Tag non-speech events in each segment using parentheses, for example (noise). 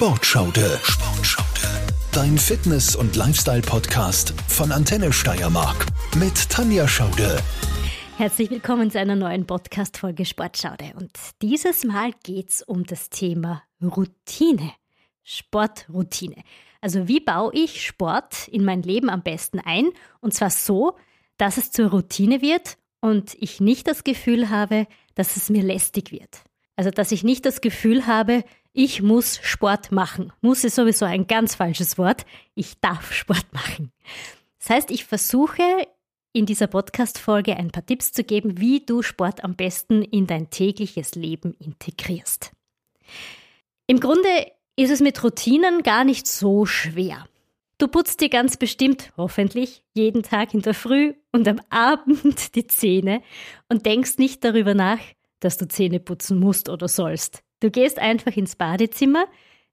Sportschaude. Sportschaude. Dein Fitness- und Lifestyle-Podcast von Antenne Steiermark mit Tanja Schaude. Herzlich willkommen zu einer neuen Podcast-Folge Sportschaude. Und dieses Mal geht es um das Thema Routine. Sportroutine. Also wie baue ich Sport in mein Leben am besten ein? Und zwar so, dass es zur Routine wird und ich nicht das Gefühl habe, dass es mir lästig wird. Also dass ich nicht das Gefühl habe, ich muss Sport machen. Muss ist sowieso ein ganz falsches Wort. Ich darf Sport (laughs) machen. Das heißt, ich versuche in dieser Podcast-Folge ein paar Tipps zu geben, wie du Sport am besten in dein tägliches Leben integrierst. Im Grunde ist es mit Routinen gar nicht so schwer. Du putzt dir ganz bestimmt, hoffentlich, jeden Tag in der Früh und am (laughs) Abend die Zähne und denkst nicht darüber nach, dass du Zähne putzen musst oder sollst. Du gehst einfach ins Badezimmer,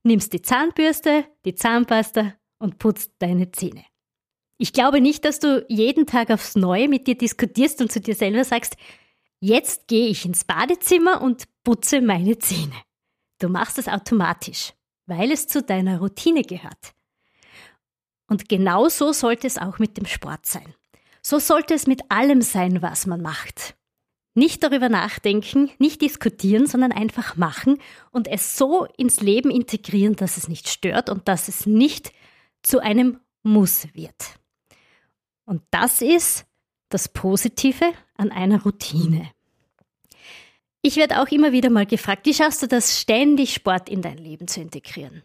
nimmst die Zahnbürste, die Zahnpasta und putzt deine Zähne. Ich glaube nicht, dass du jeden Tag aufs Neue mit dir diskutierst und zu dir selber sagst, jetzt gehe ich ins Badezimmer und putze meine Zähne. Du machst es automatisch, weil es zu deiner Routine gehört. Und genau so sollte es auch mit dem Sport sein. So sollte es mit allem sein, was man macht. Nicht darüber nachdenken, nicht diskutieren, sondern einfach machen und es so ins Leben integrieren, dass es nicht stört und dass es nicht zu einem Muss wird. Und das ist das Positive an einer Routine. Ich werde auch immer wieder mal gefragt, wie schaffst du das, ständig Sport in dein Leben zu integrieren?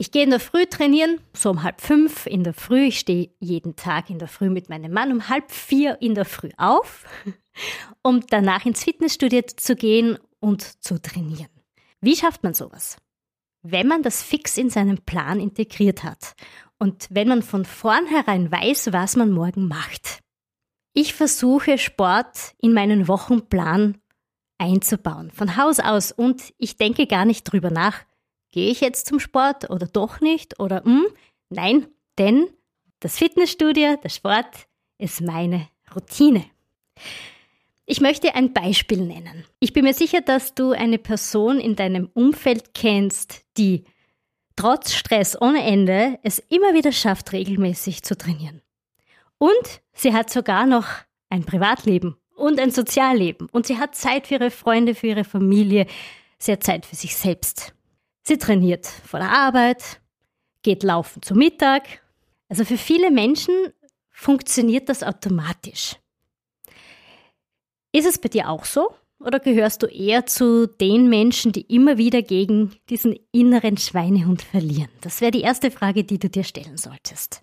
Ich gehe in der Früh trainieren, so um halb fünf in der Früh. Ich stehe jeden Tag in der Früh mit meinem Mann um halb vier in der Früh auf, (laughs) um danach ins Fitnessstudio zu gehen und zu trainieren. Wie schafft man sowas? Wenn man das fix in seinen Plan integriert hat und wenn man von vornherein weiß, was man morgen macht. Ich versuche Sport in meinen Wochenplan einzubauen, von Haus aus und ich denke gar nicht drüber nach, Gehe ich jetzt zum Sport oder doch nicht? Oder hm, nein, denn das Fitnessstudio, der Sport ist meine Routine. Ich möchte ein Beispiel nennen. Ich bin mir sicher, dass du eine Person in deinem Umfeld kennst, die trotz Stress ohne Ende es immer wieder schafft, regelmäßig zu trainieren. Und sie hat sogar noch ein Privatleben und ein Sozialleben. Und sie hat Zeit für ihre Freunde, für ihre Familie. Sie hat Zeit für sich selbst. Sie trainiert vor der Arbeit, geht laufen zu Mittag. Also für viele Menschen funktioniert das automatisch. Ist es bei dir auch so? Oder gehörst du eher zu den Menschen, die immer wieder gegen diesen inneren Schweinehund verlieren? Das wäre die erste Frage, die du dir stellen solltest.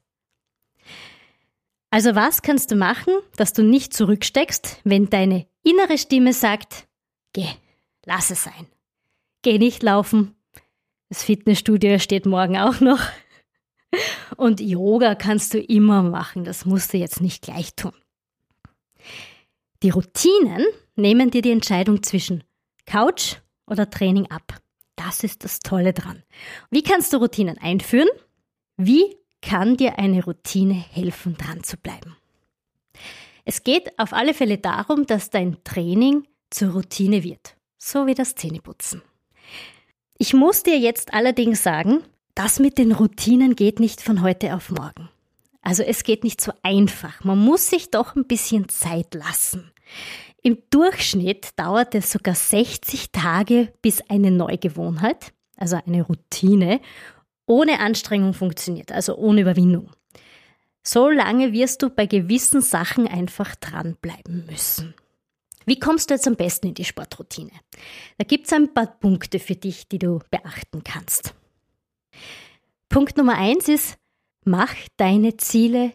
Also was kannst du machen, dass du nicht zurücksteckst, wenn deine innere Stimme sagt, geh, lass es sein. Geh nicht laufen, das Fitnessstudio steht morgen auch noch. Und Yoga kannst du immer machen, das musst du jetzt nicht gleich tun. Die Routinen nehmen dir die Entscheidung zwischen Couch oder Training ab. Das ist das Tolle dran. Wie kannst du Routinen einführen? Wie kann dir eine Routine helfen, dran zu bleiben? Es geht auf alle Fälle darum, dass dein Training zur Routine wird, so wie das Zähneputzen. Ich muss dir jetzt allerdings sagen, das mit den Routinen geht nicht von heute auf morgen. Also es geht nicht so einfach. Man muss sich doch ein bisschen Zeit lassen. Im Durchschnitt dauert es sogar 60 Tage, bis eine Neugewohnheit, also eine Routine, ohne Anstrengung funktioniert, also ohne Überwindung. So lange wirst du bei gewissen Sachen einfach dranbleiben müssen. Wie kommst du jetzt am besten in die Sportroutine? Da gibt es ein paar Punkte für dich, die du beachten kannst. Punkt Nummer eins ist, mach deine Ziele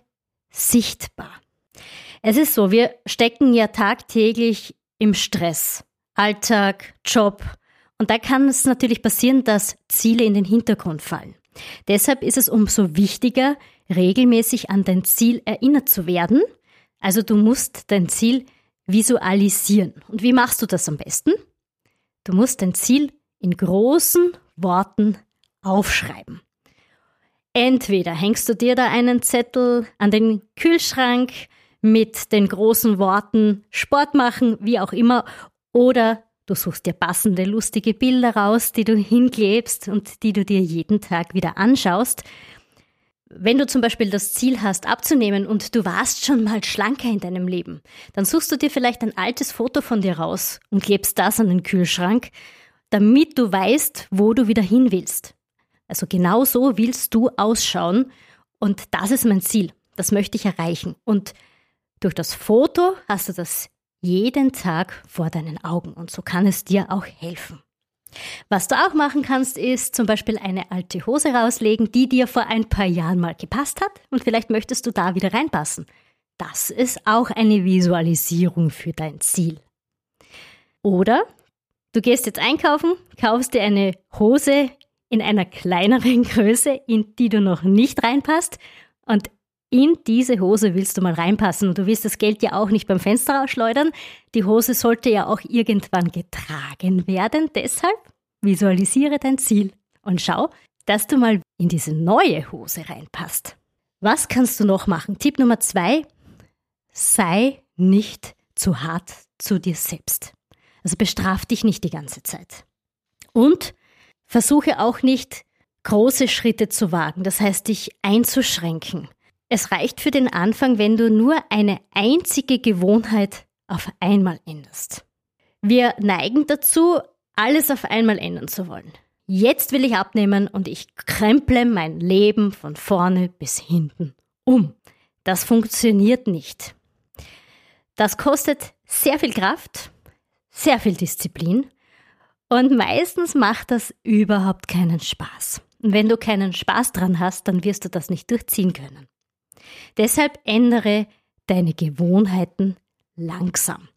sichtbar. Es ist so, wir stecken ja tagtäglich im Stress. Alltag, Job. Und da kann es natürlich passieren, dass Ziele in den Hintergrund fallen. Deshalb ist es umso wichtiger, regelmäßig an dein Ziel erinnert zu werden. Also du musst dein Ziel visualisieren. Und wie machst du das am besten? Du musst dein Ziel in großen Worten aufschreiben. Entweder hängst du dir da einen Zettel an den Kühlschrank mit den großen Worten Sport machen, wie auch immer, oder Du suchst dir passende, lustige Bilder raus, die du hinklebst und die du dir jeden Tag wieder anschaust. Wenn du zum Beispiel das Ziel hast, abzunehmen und du warst schon mal schlanker in deinem Leben, dann suchst du dir vielleicht ein altes Foto von dir raus und klebst das an den Kühlschrank, damit du weißt, wo du wieder hin willst. Also genau so willst du ausschauen und das ist mein Ziel. Das möchte ich erreichen. Und durch das Foto hast du das jeden Tag vor deinen Augen und so kann es dir auch helfen. Was du auch machen kannst, ist zum Beispiel eine alte Hose rauslegen, die dir vor ein paar Jahren mal gepasst hat und vielleicht möchtest du da wieder reinpassen. Das ist auch eine Visualisierung für dein Ziel. Oder du gehst jetzt einkaufen, kaufst dir eine Hose in einer kleineren (laughs) Größe, in die du noch nicht reinpasst und in diese Hose willst du mal reinpassen und du willst das Geld ja auch nicht beim Fenster rausschleudern. Die Hose sollte ja auch irgendwann getragen werden. Deshalb visualisiere dein Ziel und schau, dass du mal in diese neue Hose reinpasst. Was kannst du noch machen? Tipp Nummer zwei, sei nicht zu hart zu dir selbst. Also bestraf dich nicht die ganze Zeit. Und versuche auch nicht große Schritte zu wagen, das heißt dich einzuschränken. Es reicht für den Anfang, wenn du nur eine einzige Gewohnheit auf einmal änderst. Wir neigen dazu, alles auf einmal ändern zu wollen. Jetzt will ich abnehmen und ich kremple mein Leben von vorne bis hinten um. Das funktioniert nicht. Das kostet sehr viel Kraft, sehr viel Disziplin und meistens macht das überhaupt keinen Spaß. Und wenn du keinen Spaß dran hast, dann wirst du das nicht durchziehen können. Deshalb ändere deine Gewohnheiten langsam.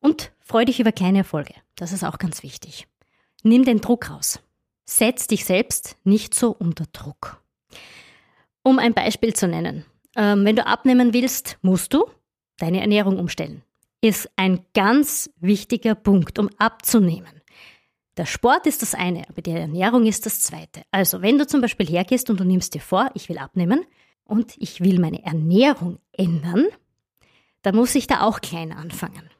Und freu dich über kleine Erfolge. Das ist auch ganz wichtig. Nimm den Druck raus. Setz dich selbst nicht so unter Druck. Um ein Beispiel zu nennen. Ähm, wenn du abnehmen willst, musst du deine Ernährung umstellen. Ist ein ganz wichtiger Punkt, um abzunehmen. Der Sport ist das eine, aber die Ernährung ist das zweite. Also, wenn du zum Beispiel hergehst und du nimmst dir vor, ich will abnehmen, und ich will meine Ernährung ändern, dann muss ich da auch klein anfangen.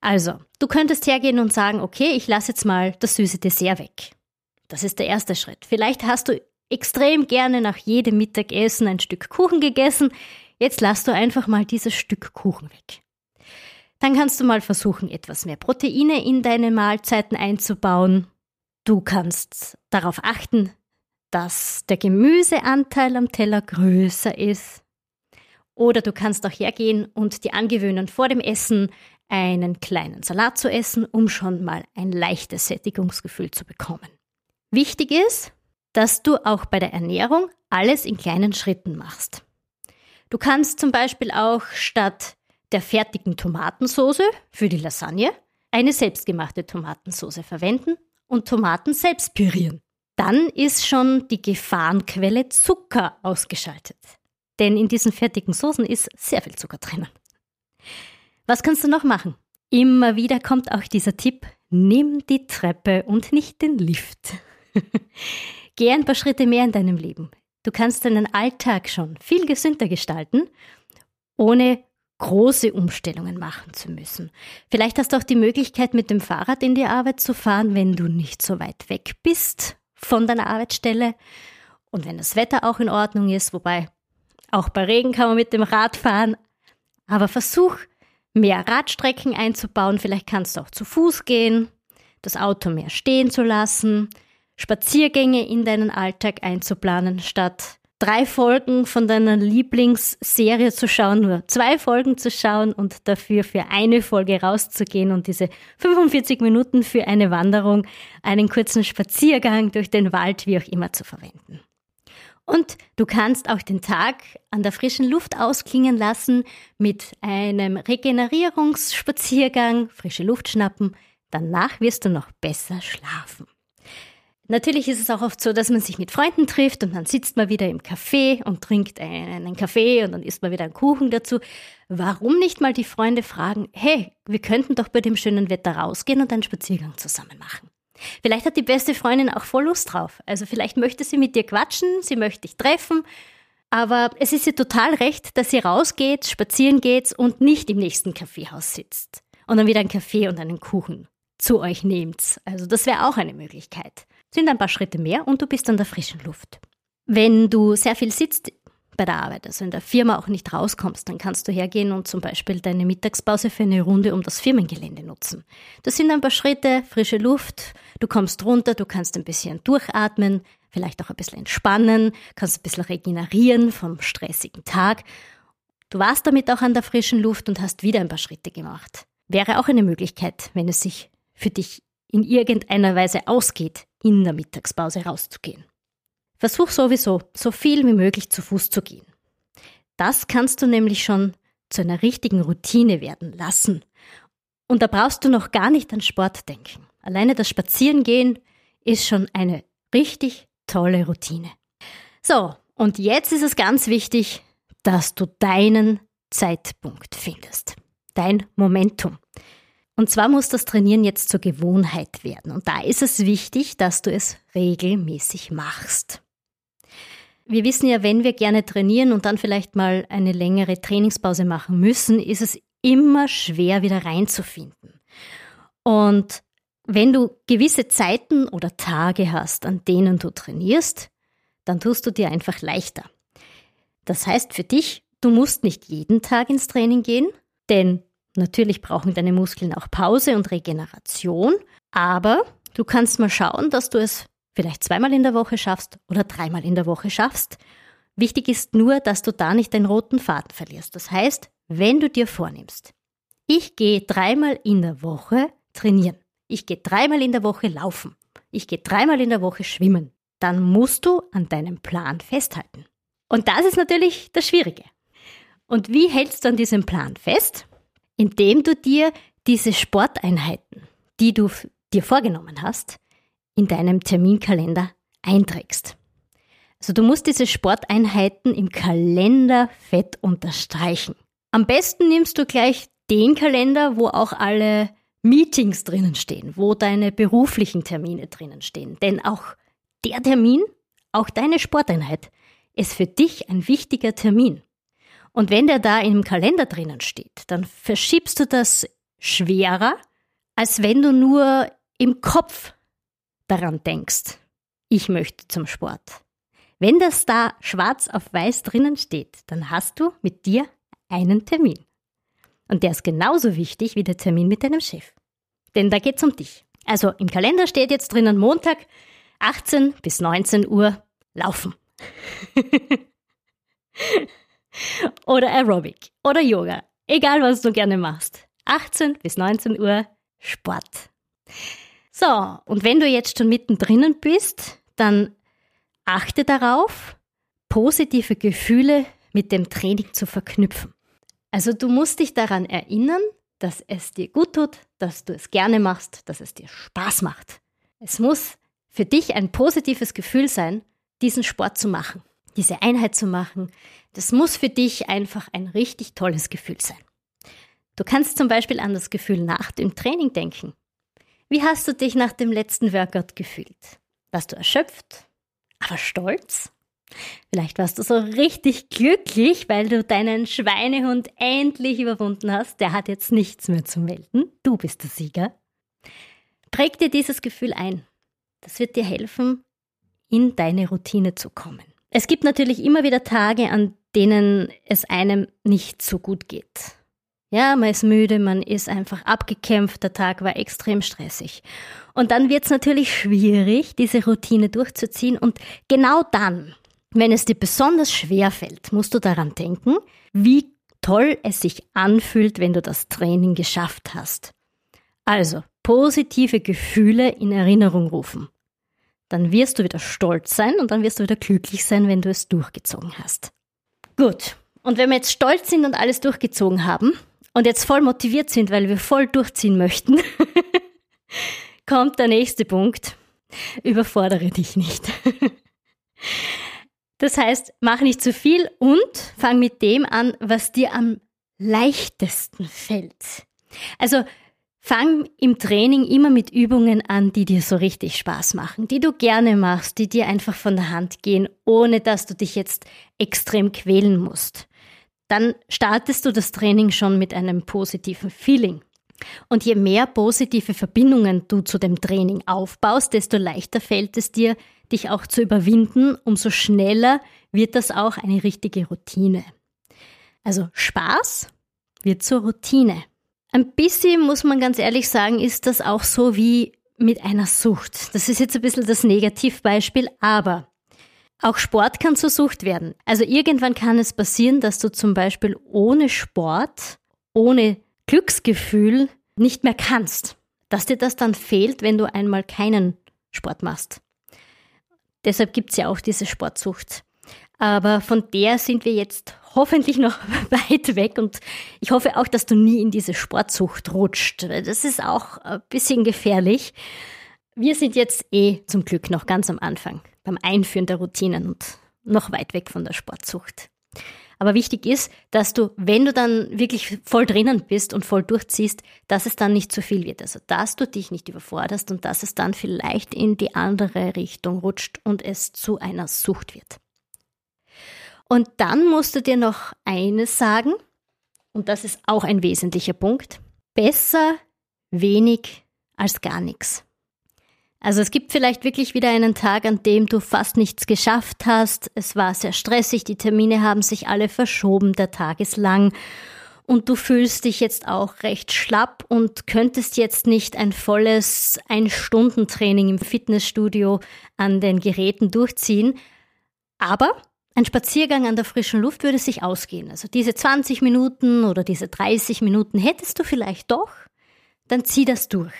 Also, du könntest hergehen und sagen, okay, ich lasse jetzt mal das süße Dessert weg. Das ist der erste Schritt. Vielleicht hast du extrem gerne nach jedem Mittagessen ein Stück Kuchen gegessen. Jetzt lass du einfach mal dieses Stück Kuchen weg. Dann kannst du mal versuchen, etwas mehr Proteine in deine Mahlzeiten einzubauen. Du kannst darauf achten, dass der Gemüseanteil am Teller größer ist. Oder du kannst auch hergehen und dir angewöhnen, vor dem Essen einen kleinen Salat zu essen, um schon mal ein leichtes Sättigungsgefühl zu bekommen. Wichtig ist, dass du auch bei der Ernährung alles in kleinen Schritten machst. Du kannst zum Beispiel auch statt der fertigen Tomatensauce für die Lasagne eine selbstgemachte Tomatensauce verwenden und Tomaten selbst pürieren dann ist schon die Gefahrenquelle Zucker ausgeschaltet. Denn in diesen fertigen Soßen ist sehr viel Zucker drinnen. Was kannst du noch machen? Immer wieder kommt auch dieser Tipp, nimm die Treppe und nicht den Lift. (laughs) Geh ein paar Schritte mehr in deinem Leben. Du kannst deinen Alltag schon viel gesünder gestalten, ohne große Umstellungen machen zu müssen. Vielleicht hast du auch die Möglichkeit, mit dem Fahrrad in die Arbeit zu fahren, wenn du nicht so weit weg bist von deiner Arbeitsstelle. Und wenn das Wetter auch in Ordnung ist, wobei auch bei Regen kann man mit dem Rad fahren, aber versuch mehr Radstrecken einzubauen. Vielleicht kannst du auch zu Fuß gehen, das Auto mehr stehen zu lassen, Spaziergänge in deinen Alltag einzuplanen, statt drei Folgen von deiner Lieblingsserie zu schauen, nur zwei Folgen zu schauen und dafür für eine Folge rauszugehen und diese 45 Minuten für eine Wanderung, einen kurzen Spaziergang durch den Wald, wie auch immer zu verwenden. Und du kannst auch den Tag an der frischen Luft ausklingen lassen mit einem Regenerierungsspaziergang, frische Luft schnappen. Danach wirst du noch besser schlafen. Natürlich ist es auch oft so, dass man sich mit Freunden trifft und dann sitzt man wieder im Café und trinkt einen Kaffee und dann isst man wieder einen Kuchen dazu. Warum nicht mal die Freunde fragen, hey, wir könnten doch bei dem schönen Wetter rausgehen und einen Spaziergang zusammen machen? Vielleicht hat die beste Freundin auch voll Lust drauf. Also vielleicht möchte sie mit dir quatschen, sie möchte dich treffen, aber es ist ihr total recht, dass sie rausgeht, spazieren geht und nicht im nächsten Kaffeehaus sitzt und dann wieder einen Kaffee und einen Kuchen zu euch nehmt. Also das wäre auch eine Möglichkeit. Sind ein paar Schritte mehr und du bist an der frischen Luft. Wenn du sehr viel sitzt bei der Arbeit, also in der Firma auch nicht rauskommst, dann kannst du hergehen und zum Beispiel deine Mittagspause für eine Runde um das Firmengelände nutzen. Das sind ein paar Schritte, frische Luft, du kommst runter, du kannst ein bisschen durchatmen, vielleicht auch ein bisschen entspannen, kannst ein bisschen regenerieren vom stressigen Tag. Du warst damit auch an der frischen Luft und hast wieder ein paar Schritte gemacht. Wäre auch eine Möglichkeit, wenn es sich für dich in irgendeiner Weise ausgeht, in der Mittagspause rauszugehen. Versuch sowieso, so viel wie möglich zu Fuß zu gehen. Das kannst du nämlich schon zu einer richtigen Routine werden lassen. Und da brauchst du noch gar nicht an Sport denken. Alleine das Spazierengehen ist schon eine richtig tolle Routine. So, und jetzt ist es ganz wichtig, dass du deinen Zeitpunkt findest. Dein Momentum. Und zwar muss das Trainieren jetzt zur Gewohnheit werden. Und da ist es wichtig, dass du es regelmäßig machst. Wir wissen ja, wenn wir gerne trainieren und dann vielleicht mal eine längere Trainingspause machen müssen, ist es immer schwer, wieder reinzufinden. Und wenn du gewisse Zeiten oder Tage hast, an denen du trainierst, dann tust du dir einfach leichter. Das heißt für dich, du musst nicht jeden Tag ins Training gehen, denn natürlich brauchen deine Muskeln auch Pause und Regeneration, aber du kannst mal schauen, dass du es vielleicht zweimal in der Woche schaffst oder dreimal in der Woche schaffst. Wichtig ist nur, dass du da nicht den roten Faden verlierst. Das heißt, wenn du dir vornimmst, ich gehe dreimal in der Woche trainieren, ich gehe dreimal in der Woche laufen, ich gehe dreimal in der Woche schwimmen, dann musst du an deinem Plan festhalten. Und das ist natürlich das Schwierige. Und wie hältst du an diesem Plan fest? Indem du dir diese Sporteinheiten, die du dir vorgenommen hast, in deinem Terminkalender einträgst. Also du musst diese Sporteinheiten im Kalender fett unterstreichen. Am besten nimmst du gleich den Kalender, wo auch alle Meetings drinnen stehen, wo deine beruflichen Termine drinnen stehen. Denn auch der Termin, auch deine Sporteinheit, ist für dich ein wichtiger Termin. Und wenn der da im Kalender drinnen steht, dann verschiebst du das schwerer, als wenn du nur im Kopf daran denkst, ich möchte zum Sport. Wenn das da schwarz auf weiß drinnen steht, dann hast du mit dir einen Termin. Und der ist genauso wichtig wie der Termin mit deinem Chef. Denn da geht's um dich. Also im Kalender steht jetzt drinnen Montag 18 bis 19 Uhr laufen. (laughs) oder Aerobic oder Yoga. Egal was du gerne machst. 18 bis 19 Uhr Sport. So, und wenn du jetzt schon mittendrin bist, dann achte darauf, positive Gefühle mit dem Training zu verknüpfen. Also du musst dich daran erinnern, dass es dir gut tut, dass du es gerne machst, dass es dir Spaß macht. Es muss für dich ein positives Gefühl sein, diesen Sport zu machen, diese Einheit zu machen. Das muss für dich einfach ein richtig tolles Gefühl sein. Du kannst zum Beispiel an das Gefühl nach dem Training denken. Wie hast du dich nach dem letzten Workout gefühlt? Warst du erschöpft, aber stolz? Vielleicht warst du so richtig glücklich, weil du deinen Schweinehund endlich überwunden hast. Der hat jetzt nichts mehr zu melden. Du bist der Sieger. Präg dir dieses Gefühl ein. Das wird dir helfen, in deine Routine zu kommen. Es gibt natürlich immer wieder Tage, an denen es einem nicht so gut geht. Ja, man ist müde, man ist einfach abgekämpft, der Tag war extrem stressig. Und dann wird es natürlich schwierig, diese Routine durchzuziehen. Und genau dann, wenn es dir besonders schwer fällt, musst du daran denken, wie toll es sich anfühlt, wenn du das Training geschafft hast. Also, positive Gefühle in Erinnerung rufen. Dann wirst du wieder stolz sein und dann wirst du wieder glücklich sein, wenn du es durchgezogen hast. Gut. Und wenn wir jetzt stolz sind und alles durchgezogen haben, und jetzt voll motiviert sind, weil wir voll durchziehen möchten, (laughs) kommt der nächste Punkt. Überfordere dich nicht. (laughs) Das heißt, mach nicht zu viel und fang mit dem an, was dir am leichtesten fällt. Also fang im Training immer mit Übungen an, die dir so richtig Spaß machen, die du gerne machst, die dir einfach von der Hand gehen, ohne dass du dich jetzt extrem quälen musst dann startest du das Training schon mit einem positiven Feeling. Und je mehr positive Verbindungen du zu dem Training aufbaust, desto leichter fällt es dir, dich auch zu überwinden, umso schneller wird das auch eine richtige Routine. Also Spaß wird zur Routine. Ein bisschen, muss man ganz ehrlich sagen, ist das auch so wie mit einer Sucht. Das ist jetzt ein bisschen das Negativbeispiel, aber auch Sport kann zur Sucht werden. Also irgendwann kann es passieren, dass du zum Beispiel ohne Sport, ohne Glücksgefühl nicht mehr kannst. Dass dir das dann fehlt, wenn du einmal keinen Sport machst. Deshalb gibt es ja auch diese Sportsucht. Aber von der sind wir jetzt hoffentlich noch (laughs) weit weg und ich hoffe auch, dass du nie in diese Sportsucht rutscht. Das ist auch ein bisschen gefährlich. Wir sind jetzt eh zum Glück noch ganz am Anfang beim Einführen der Routinen und noch weit weg von der Sportsucht. Aber wichtig ist, dass du, wenn du dann wirklich voll drinnen bist und voll durchziehst, dass es dann nicht zu viel wird. Also, dass du dich nicht überforderst und dass es dann vielleicht in die andere Richtung rutscht und es zu einer Sucht wird. Und dann musst du dir noch eines sagen, und das ist auch ein wesentlicher Punkt. Besser wenig als gar nichts. Also es gibt vielleicht wirklich wieder einen Tag, an dem du fast nichts geschafft hast. Es war sehr stressig, die Termine haben sich alle verschoben, der Tag ist lang und du fühlst dich jetzt auch recht schlapp und könntest jetzt nicht ein volles Ein-Stunden-Training im Fitnessstudio an den Geräten durchziehen. Aber ein Spaziergang an der frischen Luft würde sich ausgehen. Also diese 20 Minuten oder diese 30 Minuten hättest du vielleicht doch, dann zieh das durch.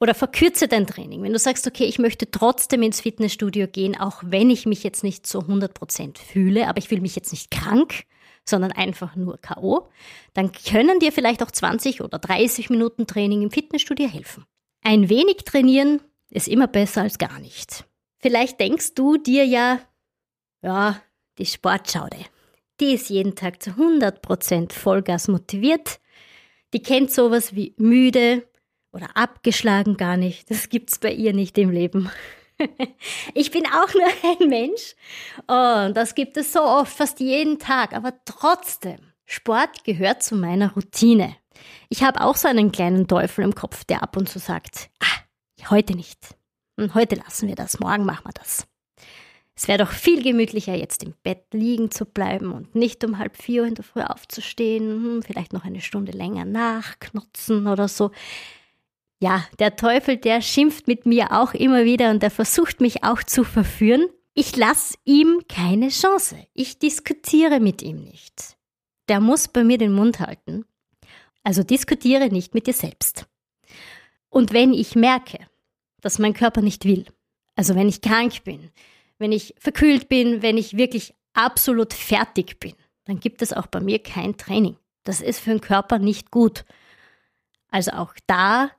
Oder verkürze dein Training. Wenn du sagst, okay, ich möchte trotzdem ins Fitnessstudio gehen, auch wenn ich mich jetzt nicht zu 100% fühle, aber ich fühle mich jetzt nicht krank, sondern einfach nur K.O., dann können dir vielleicht auch 20 oder 30 Minuten Training im Fitnessstudio helfen. Ein wenig trainieren ist immer besser als gar nicht. Vielleicht denkst du dir ja, ja, die Sportschaude, die ist jeden Tag zu 100% Vollgas motiviert. Die kennt sowas wie müde oder abgeschlagen gar nicht. Das gibt's bei ihr nicht im Leben. (laughs) Ich bin auch nur ein Mensch und das gibt es so oft, fast jeden Tag, aber trotzdem, Sport gehört zu meiner Routine. Ich habe auch so einen kleinen Teufel im Kopf, der ab und zu sagt, ah, heute nicht. Und heute lassen wir das, morgen machen wir das. Es wäre doch viel gemütlicher, jetzt im Bett liegen zu bleiben und nicht um halb vier in der Früh aufzustehen, hm, vielleicht noch eine Stunde länger nachknutzen oder so. Ja, der Teufel, der schimpft mit mir auch immer wieder und der versucht mich auch zu verführen. Ich lasse ihm keine Chance. Ich diskutiere mit ihm nicht. Der muss bei mir den Mund halten. Also diskutiere nicht mit dir selbst. Und wenn ich merke, dass mein Körper nicht will, also wenn ich krank bin, wenn ich verkühlt bin, wenn ich wirklich absolut fertig bin, dann gibt es auch bei mir kein Training. Das ist für den Körper nicht gut. Also auch da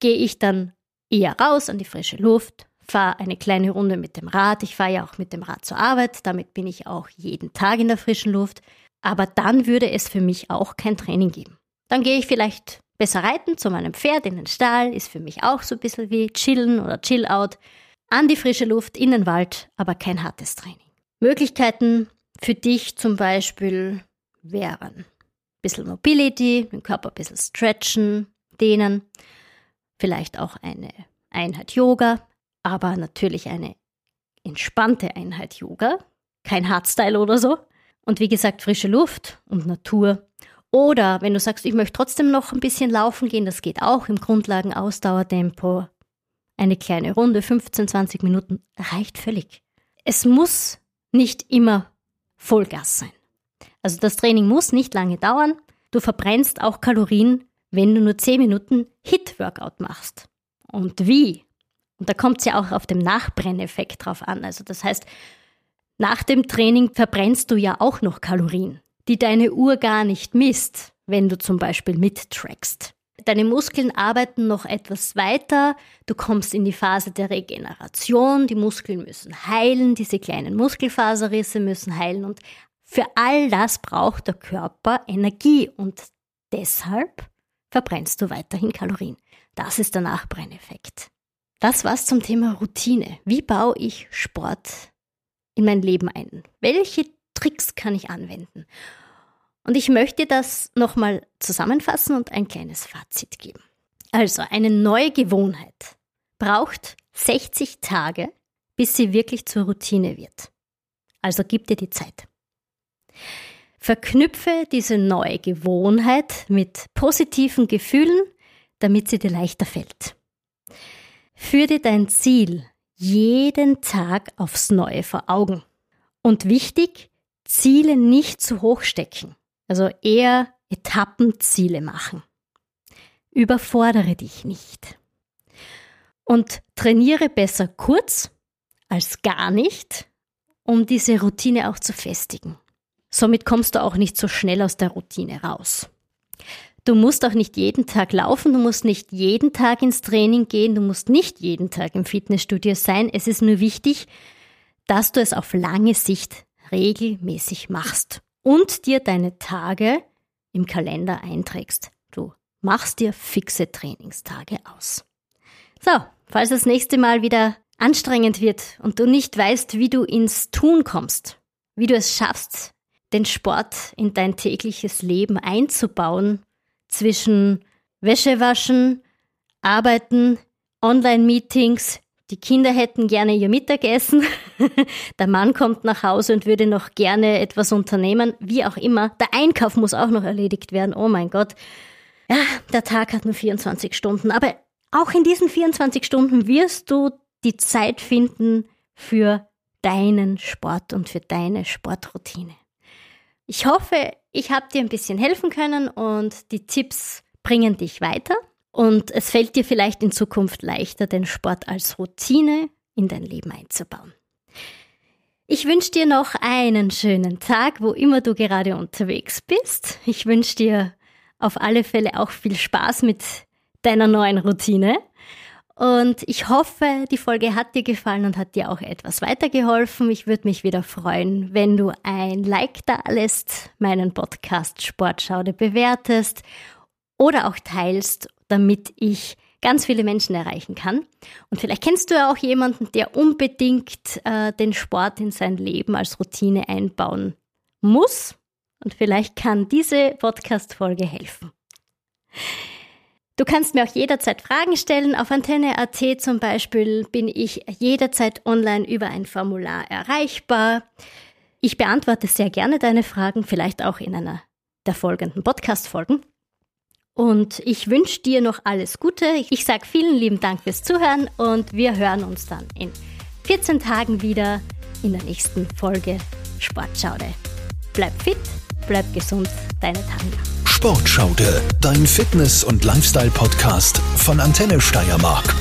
gehe ich dann eher raus an die frische Luft, fahre eine kleine Runde mit dem Rad. Ich fahre ja auch mit dem Rad zur Arbeit, damit bin ich auch jeden Tag in der frischen Luft. Aber dann würde es für mich auch kein Training geben. Dann gehe ich vielleicht besser reiten zu meinem Pferd in den Stall, ist für mich auch so ein bisschen wie Chillen oder Chill-out an die frische Luft, in den Wald, aber kein hartes Training. Möglichkeiten für dich zum Beispiel wären ein bisschen Mobility, den Körper ein bisschen stretchen, dehnen, vielleicht auch eine Einheit Yoga, aber natürlich eine entspannte Einheit Yoga, kein Hardstyle oder so. Und wie gesagt, frische Luft und Natur. Oder wenn du sagst, ich möchte trotzdem noch ein bisschen laufen gehen, das geht auch im Grundlagen-Ausdauertempo eine kleine Runde, 15, 20 Minuten, reicht völlig. Es muss nicht immer Vollgas sein. Also das Training muss nicht lange dauern. Du verbrennst auch Kalorien, wenn du nur 10 Minuten Hit-Workout machst. Und wie? Und da kommt es ja auch auf den Nachbrenneffekt drauf an. Also das heißt, nach dem Training verbrennst du ja auch noch Kalorien, die deine Uhr gar nicht misst, wenn du zum Beispiel mittrackst. Deine Muskeln arbeiten noch etwas weiter. Du kommst in die Phase der Regeneration. Die Muskeln müssen heilen. Diese kleinen Muskelfaserrisse müssen heilen. Und für all das braucht der Körper Energie. Und deshalb verbrennst du weiterhin Kalorien. Das ist der Nachbrenneffekt. Das war's zum Thema Routine. Wie baue ich Sport in mein Leben ein? Welche Tricks kann ich anwenden? Und ich möchte das nochmal zusammenfassen und ein kleines Fazit geben. Also, eine neue Gewohnheit braucht 60 Tage, bis sie wirklich zur Routine wird. Also gib dir die Zeit. Verknüpfe diese neue Gewohnheit mit positiven Gefühlen, damit sie dir leichter fällt. Führ dir dein Ziel jeden Tag aufs Neue vor Augen. Und wichtig, Ziele nicht zu hoch stecken, also eher Etappenziele machen. Überfordere dich nicht. Und trainiere besser kurz als gar nicht, um diese Routine auch zu festigen. Somit kommst du auch nicht so schnell aus der Routine raus. Du musst auch nicht jeden Tag laufen, du musst nicht jeden Tag ins Training gehen, du musst nicht jeden Tag im Fitnessstudio sein. Es ist nur wichtig, dass du es auf lange Sicht regelmäßig machst und dir deine Tage im Kalender einträgst. Du machst dir fixe Trainingstage aus. So, falls das nächste Mal wieder anstrengend wird und du nicht weißt, wie du ins Tun kommst, wie du es schaffst, den Sport in dein tägliches Leben einzubauen, zwischen Wäschewaschen, Arbeiten, Online-Meetings, die Kinder hätten gerne ihr Mittagessen, (laughs) der Mann kommt nach Hause und würde noch gerne etwas unternehmen, wie auch immer. Der Einkauf muss auch noch erledigt werden. Oh mein Gott. Ja, der Tag hat nur 24 Stunden. Aber auch in diesen 24 Stunden wirst du die Zeit finden für deinen Sport und für deine Sportroutine. Ich hoffe, ich habe dir ein bisschen helfen können und die Tipps bringen dich weiter. Und es fällt dir vielleicht in Zukunft leichter, den Sport als Routine in dein Leben einzubauen. Ich wünsche dir noch einen schönen Tag, wo immer du gerade unterwegs bist. Ich wünsche dir auf alle Fälle auch viel Spaß mit deiner neuen Routine. Und ich hoffe, die Folge hat dir gefallen und hat dir auch etwas weitergeholfen. Ich würde mich wieder freuen, wenn du ein Like da lässt, meinen Podcast Sportschaude bewertest oder auch teilst, damit ich ganz viele Menschen erreichen kann. Und vielleicht kennst du ja auch jemanden, der unbedingt äh, den Sport in sein Leben als Routine einbauen muss. Und vielleicht kann diese Podcast-Folge helfen. Du kannst mir auch jederzeit Fragen stellen. Auf Antenne.at zum Beispiel bin ich jederzeit online über ein Formular erreichbar. Ich beantworte sehr gerne deine Fragen, vielleicht auch in einer der folgenden Podcast-Folgen. Und ich wünsche dir noch alles Gute. Ich sage vielen lieben Dank fürs Zuhören und wir hören uns dann in 14 Tagen wieder in der nächsten Folge Sportschaude. Bleib fit, bleib gesund, deine Tanja. Sportschaude, dein Fitness- und Lifestyle-Podcast von Antenne Steiermark.